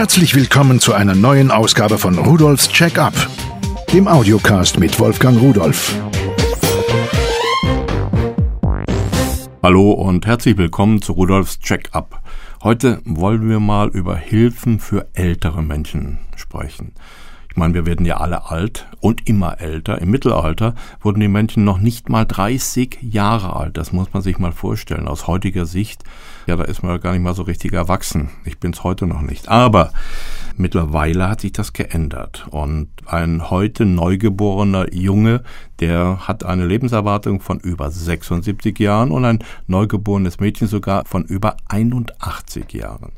Herzlich willkommen zu einer neuen Ausgabe von Rudolfs Check-up, dem Audiocast mit Wolfgang Rudolf. Hallo und herzlich willkommen zu Rudolfs Check-up. Heute wollen wir mal über Hilfen für ältere Menschen sprechen. Ich meine, wir werden ja alle alt und immer älter. Im Mittelalter wurden die Menschen noch nicht mal 30 Jahre alt. Das muss man sich mal vorstellen. Aus heutiger Sicht, ja, da ist man gar nicht mal so richtig erwachsen. Ich bin es heute noch nicht. Aber mittlerweile hat sich das geändert. Und ein heute neugeborener Junge, der hat eine Lebenserwartung von über 76 Jahren und ein neugeborenes Mädchen sogar von über 81 Jahren.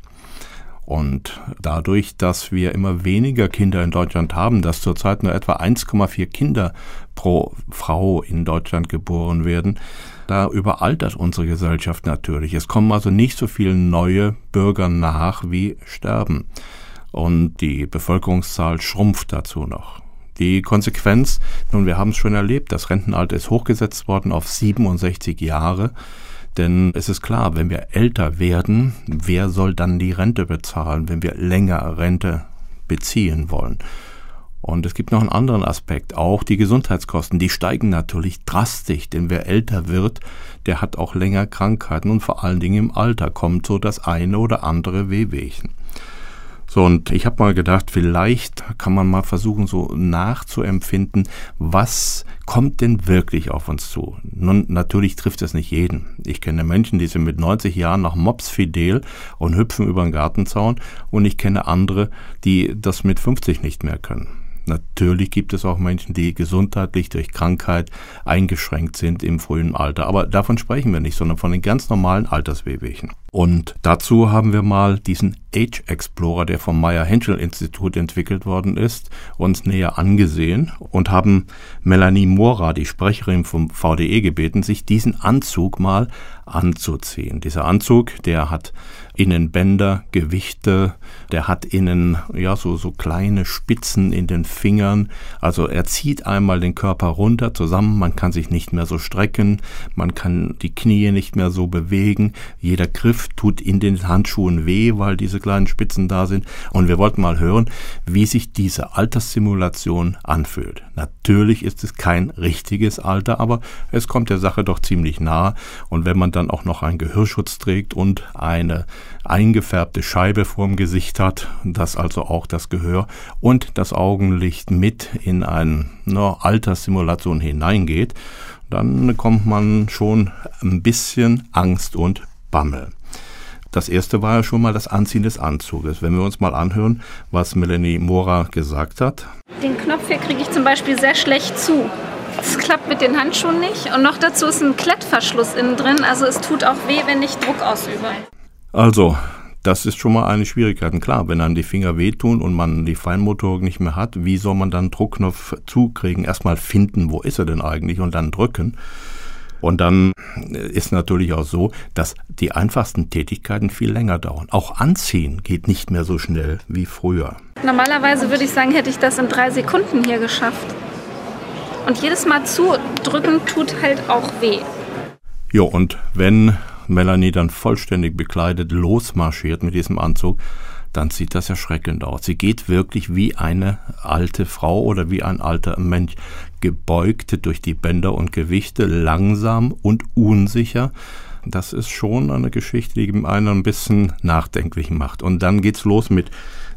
Und dadurch, dass wir immer weniger Kinder in Deutschland haben, dass zurzeit nur etwa 1,4 Kinder pro Frau in Deutschland geboren werden, da überaltert unsere Gesellschaft natürlich. Es kommen also nicht so viele neue Bürger nach, wie sterben. Und die Bevölkerungszahl schrumpft dazu noch. Die Konsequenz, nun, wir haben es schon erlebt, das Rentenalter ist hochgesetzt worden auf 67 Jahre. Denn es ist klar, wenn wir älter werden, wer soll dann die Rente bezahlen, wenn wir länger Rente beziehen wollen? Und es gibt noch einen anderen Aspekt, auch die Gesundheitskosten, die steigen natürlich drastisch, denn wer älter wird, der hat auch länger Krankheiten und vor allen Dingen im Alter kommt so das eine oder andere Wehwehchen. So, und ich habe mal gedacht, vielleicht kann man mal versuchen, so nachzuempfinden, was kommt denn wirklich auf uns zu? Nun, natürlich trifft es nicht jeden. Ich kenne Menschen, die sind mit 90 Jahren noch Mops fidel und hüpfen über den Gartenzaun und ich kenne andere, die das mit 50 nicht mehr können. Natürlich gibt es auch Menschen, die gesundheitlich durch Krankheit eingeschränkt sind im frühen Alter. Aber davon sprechen wir nicht, sondern von den ganz normalen Alterswehwehchen. Und dazu haben wir mal diesen Age Explorer, der vom Meyer Henschel Institut entwickelt worden ist, uns näher angesehen und haben Melanie Mora, die Sprecherin vom VDE, gebeten, sich diesen Anzug mal anzuziehen. Dieser Anzug, der hat innen Bänder, Gewichte, der hat innen ja so so kleine Spitzen in den Fingern. Also er zieht einmal den Körper runter zusammen, man kann sich nicht mehr so strecken, man kann die Knie nicht mehr so bewegen. Jeder Griff tut in den Handschuhen weh, weil diese kleinen Spitzen da sind. Und wir wollten mal hören, wie sich diese Alterssimulation anfühlt. Natürlich ist es kein richtiges Alter, aber es kommt der Sache doch ziemlich nah. Und wenn man dann auch noch einen Gehörschutz trägt und eine eingefärbte Scheibe vorm Gesicht hat, dass also auch das Gehör und das Augenlicht mit in eine Alterssimulation hineingeht, dann kommt man schon ein bisschen Angst und Bammel. Das erste war ja schon mal das Anziehen des Anzuges. Wenn wir uns mal anhören, was Melanie Mora gesagt hat. Den Knopf hier kriege ich zum Beispiel sehr schlecht zu. Es klappt mit den Handschuhen nicht und noch dazu ist ein Klettverschluss innen drin, also es tut auch weh, wenn ich Druck ausübe. Also, das ist schon mal eine Schwierigkeit. Klar, wenn einem die Finger wehtun und man die Feinmotorik nicht mehr hat, wie soll man dann Druckknopf zukriegen? Erstmal finden, wo ist er denn eigentlich und dann drücken. Und dann ist natürlich auch so, dass die einfachsten Tätigkeiten viel länger dauern. Auch anziehen geht nicht mehr so schnell wie früher. Normalerweise würde ich sagen, hätte ich das in drei Sekunden hier geschafft. Und jedes Mal zudrücken tut halt auch weh. Jo, und wenn Melanie dann vollständig bekleidet losmarschiert mit diesem Anzug, dann sieht das erschreckend aus. Sie geht wirklich wie eine alte Frau oder wie ein alter Mensch, gebeugt durch die Bänder und Gewichte, langsam und unsicher. Das ist schon eine Geschichte, die einen ein bisschen nachdenklich macht. Und dann geht's los mit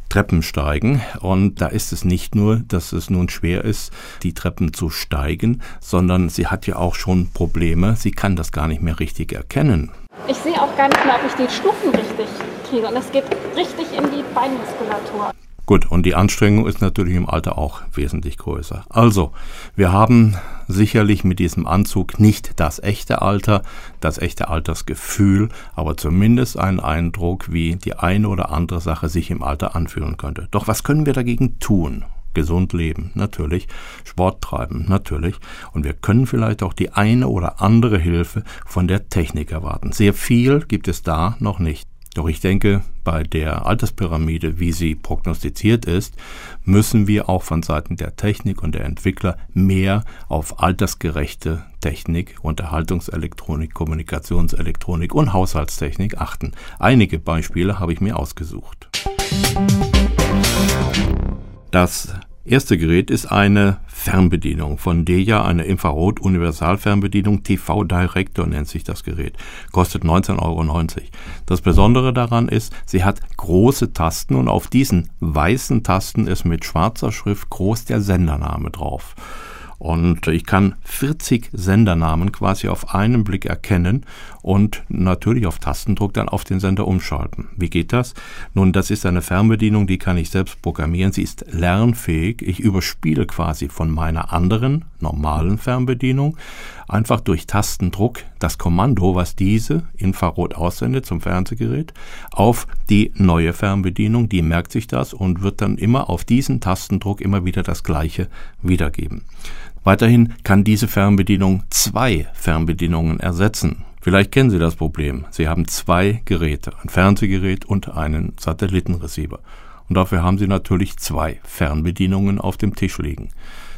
Treppensteigen. Und da ist es nicht nur, dass es nun schwer ist, die Treppen zu steigen, sondern sie hat ja auch schon Probleme. Sie kann das gar nicht mehr richtig erkennen. Ich sehe auch gar nicht mehr, ob ich die Stufen richtig kriege. Und es geht richtig in die Beinmuskulatur. Gut, und die Anstrengung ist natürlich im Alter auch wesentlich größer. Also, wir haben sicherlich mit diesem Anzug nicht das echte Alter, das echte Altersgefühl, aber zumindest einen Eindruck, wie die eine oder andere Sache sich im Alter anfühlen könnte. Doch was können wir dagegen tun? Gesund leben, natürlich. Sport treiben, natürlich. Und wir können vielleicht auch die eine oder andere Hilfe von der Technik erwarten. Sehr viel gibt es da noch nicht. Doch ich denke, bei der Alterspyramide, wie sie prognostiziert ist, müssen wir auch von Seiten der Technik und der Entwickler mehr auf altersgerechte Technik, Unterhaltungselektronik, Kommunikationselektronik und Haushaltstechnik achten. Einige Beispiele habe ich mir ausgesucht. Das erste Gerät ist eine Fernbedienung von Deja, eine Infrarot-Universalfernbedienung. TV Director nennt sich das Gerät. Kostet 19,90 Euro. Das Besondere daran ist, sie hat große Tasten und auf diesen weißen Tasten ist mit schwarzer Schrift groß der Sendername drauf. Und ich kann 40 Sendernamen quasi auf einen Blick erkennen und natürlich auf Tastendruck dann auf den Sender umschalten. Wie geht das? Nun, das ist eine Fernbedienung, die kann ich selbst programmieren. Sie ist lernfähig. Ich überspiele quasi von meiner anderen normalen Fernbedienung einfach durch Tastendruck das Kommando, was diese Infrarot aussendet zum Fernsehgerät, auf die neue Fernbedienung. Die merkt sich das und wird dann immer auf diesen Tastendruck immer wieder das gleiche wiedergeben. Weiterhin kann diese Fernbedienung zwei Fernbedienungen ersetzen. Vielleicht kennen Sie das Problem. Sie haben zwei Geräte, ein Fernsehgerät und einen Satellitenreceiver. Und dafür haben Sie natürlich zwei Fernbedienungen auf dem Tisch liegen.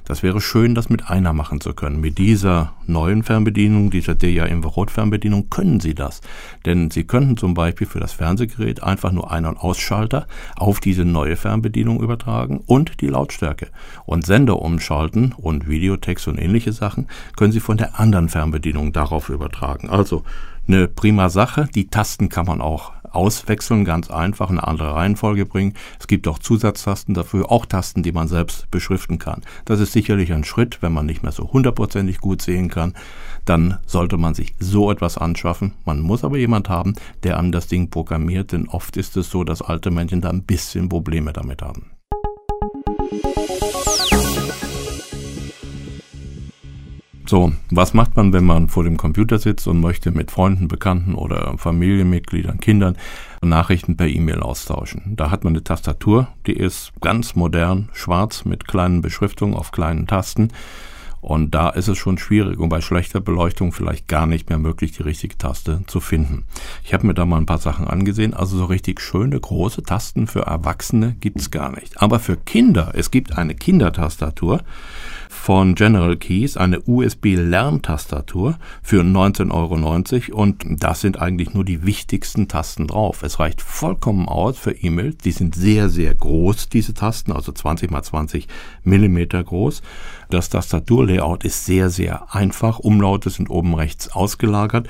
Das wäre schön, das mit einer machen zu können. Mit dieser neuen Fernbedienung, dieser DIA Infrarot Fernbedienung können Sie das. Denn Sie könnten zum Beispiel für das Fernsehgerät einfach nur Ein- und Ausschalter auf diese neue Fernbedienung übertragen und die Lautstärke. Und Sender umschalten und Videotext und ähnliche Sachen können Sie von der anderen Fernbedienung darauf übertragen. Also eine prima Sache. Die Tasten kann man auch auswechseln, ganz einfach eine andere Reihenfolge bringen. Es gibt auch Zusatztasten dafür, auch Tasten, die man selbst beschriften kann. Das ist sicherlich ein Schritt, wenn man nicht mehr so hundertprozentig gut sehen kann, dann sollte man sich so etwas anschaffen. Man muss aber jemand haben, der an das Ding programmiert, denn oft ist es so, dass alte Menschen da ein bisschen Probleme damit haben. So, was macht man, wenn man vor dem Computer sitzt und möchte mit Freunden, Bekannten oder Familienmitgliedern, Kindern Nachrichten per E-Mail austauschen? Da hat man eine Tastatur, die ist ganz modern, schwarz mit kleinen Beschriftungen auf kleinen Tasten. Und da ist es schon schwierig und bei schlechter Beleuchtung vielleicht gar nicht mehr möglich, die richtige Taste zu finden. Ich habe mir da mal ein paar Sachen angesehen. Also so richtig schöne große Tasten für Erwachsene gibt's gar nicht. Aber für Kinder, es gibt eine Kindertastatur von General Keys, eine USB-Lerntastatur für 19,90 Euro und das sind eigentlich nur die wichtigsten Tasten drauf. Es reicht vollkommen aus für E-Mails. Die sind sehr, sehr groß, diese Tasten, also 20 mal 20 Millimeter groß. Das Tastaturlayout ist sehr, sehr einfach. Umlaute sind oben rechts ausgelagert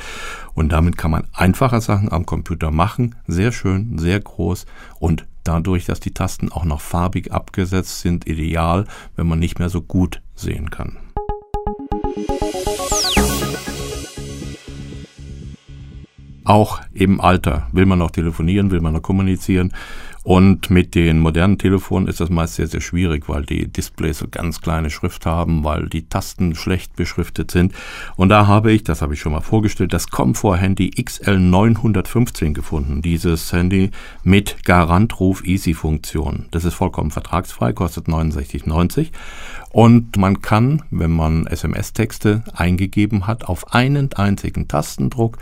und damit kann man einfache Sachen am Computer machen. Sehr schön, sehr groß und dadurch, dass die Tasten auch noch farbig abgesetzt sind, ideal, wenn man nicht mehr so gut sehen kann. Auch im Alter will man noch telefonieren, will man noch kommunizieren. Und mit den modernen Telefonen ist das meist sehr, sehr schwierig, weil die Displays so ganz kleine Schrift haben, weil die Tasten schlecht beschriftet sind. Und da habe ich, das habe ich schon mal vorgestellt, das Comfort-Handy XL915 gefunden. Dieses Handy mit Garantruf Easy-Funktion. Das ist vollkommen vertragsfrei, kostet 69,90. Und man kann, wenn man SMS-Texte eingegeben hat, auf einen einzigen Tastendruck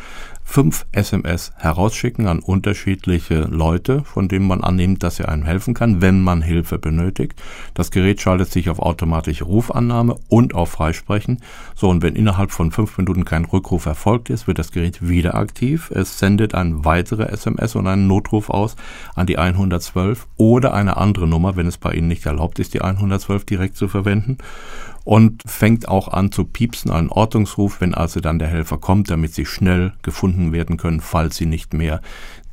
fünf SMS herausschicken an unterschiedliche Leute, von denen man annimmt, dass er einem helfen kann, wenn man Hilfe benötigt. Das Gerät schaltet sich auf automatische Rufannahme und auf Freisprechen. So, und wenn innerhalb von fünf Minuten kein Rückruf erfolgt ist, wird das Gerät wieder aktiv. Es sendet ein weitere SMS und einen Notruf aus an die 112 oder eine andere Nummer, wenn es bei Ihnen nicht erlaubt ist, die 112 direkt zu verwenden und fängt auch an zu piepsen, einen Ortungsruf, wenn also dann der Helfer kommt, damit sie schnell gefunden werden können, falls sie nicht mehr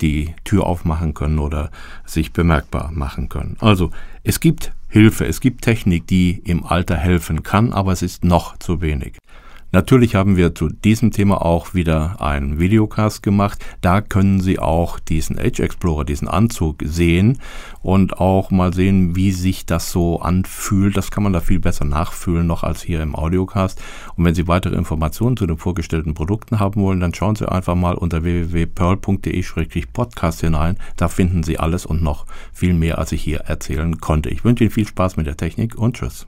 die Tür aufmachen können oder sich bemerkbar machen können. Also es gibt Hilfe, es gibt Technik, die im Alter helfen kann, aber es ist noch zu wenig. Natürlich haben wir zu diesem Thema auch wieder einen Videocast gemacht. Da können Sie auch diesen Age Explorer, diesen Anzug sehen und auch mal sehen, wie sich das so anfühlt. Das kann man da viel besser nachfühlen noch als hier im Audiocast. Und wenn Sie weitere Informationen zu den vorgestellten Produkten haben wollen, dann schauen Sie einfach mal unter www.pearl.de-podcast hinein. Da finden Sie alles und noch viel mehr, als ich hier erzählen konnte. Ich wünsche Ihnen viel Spaß mit der Technik und tschüss.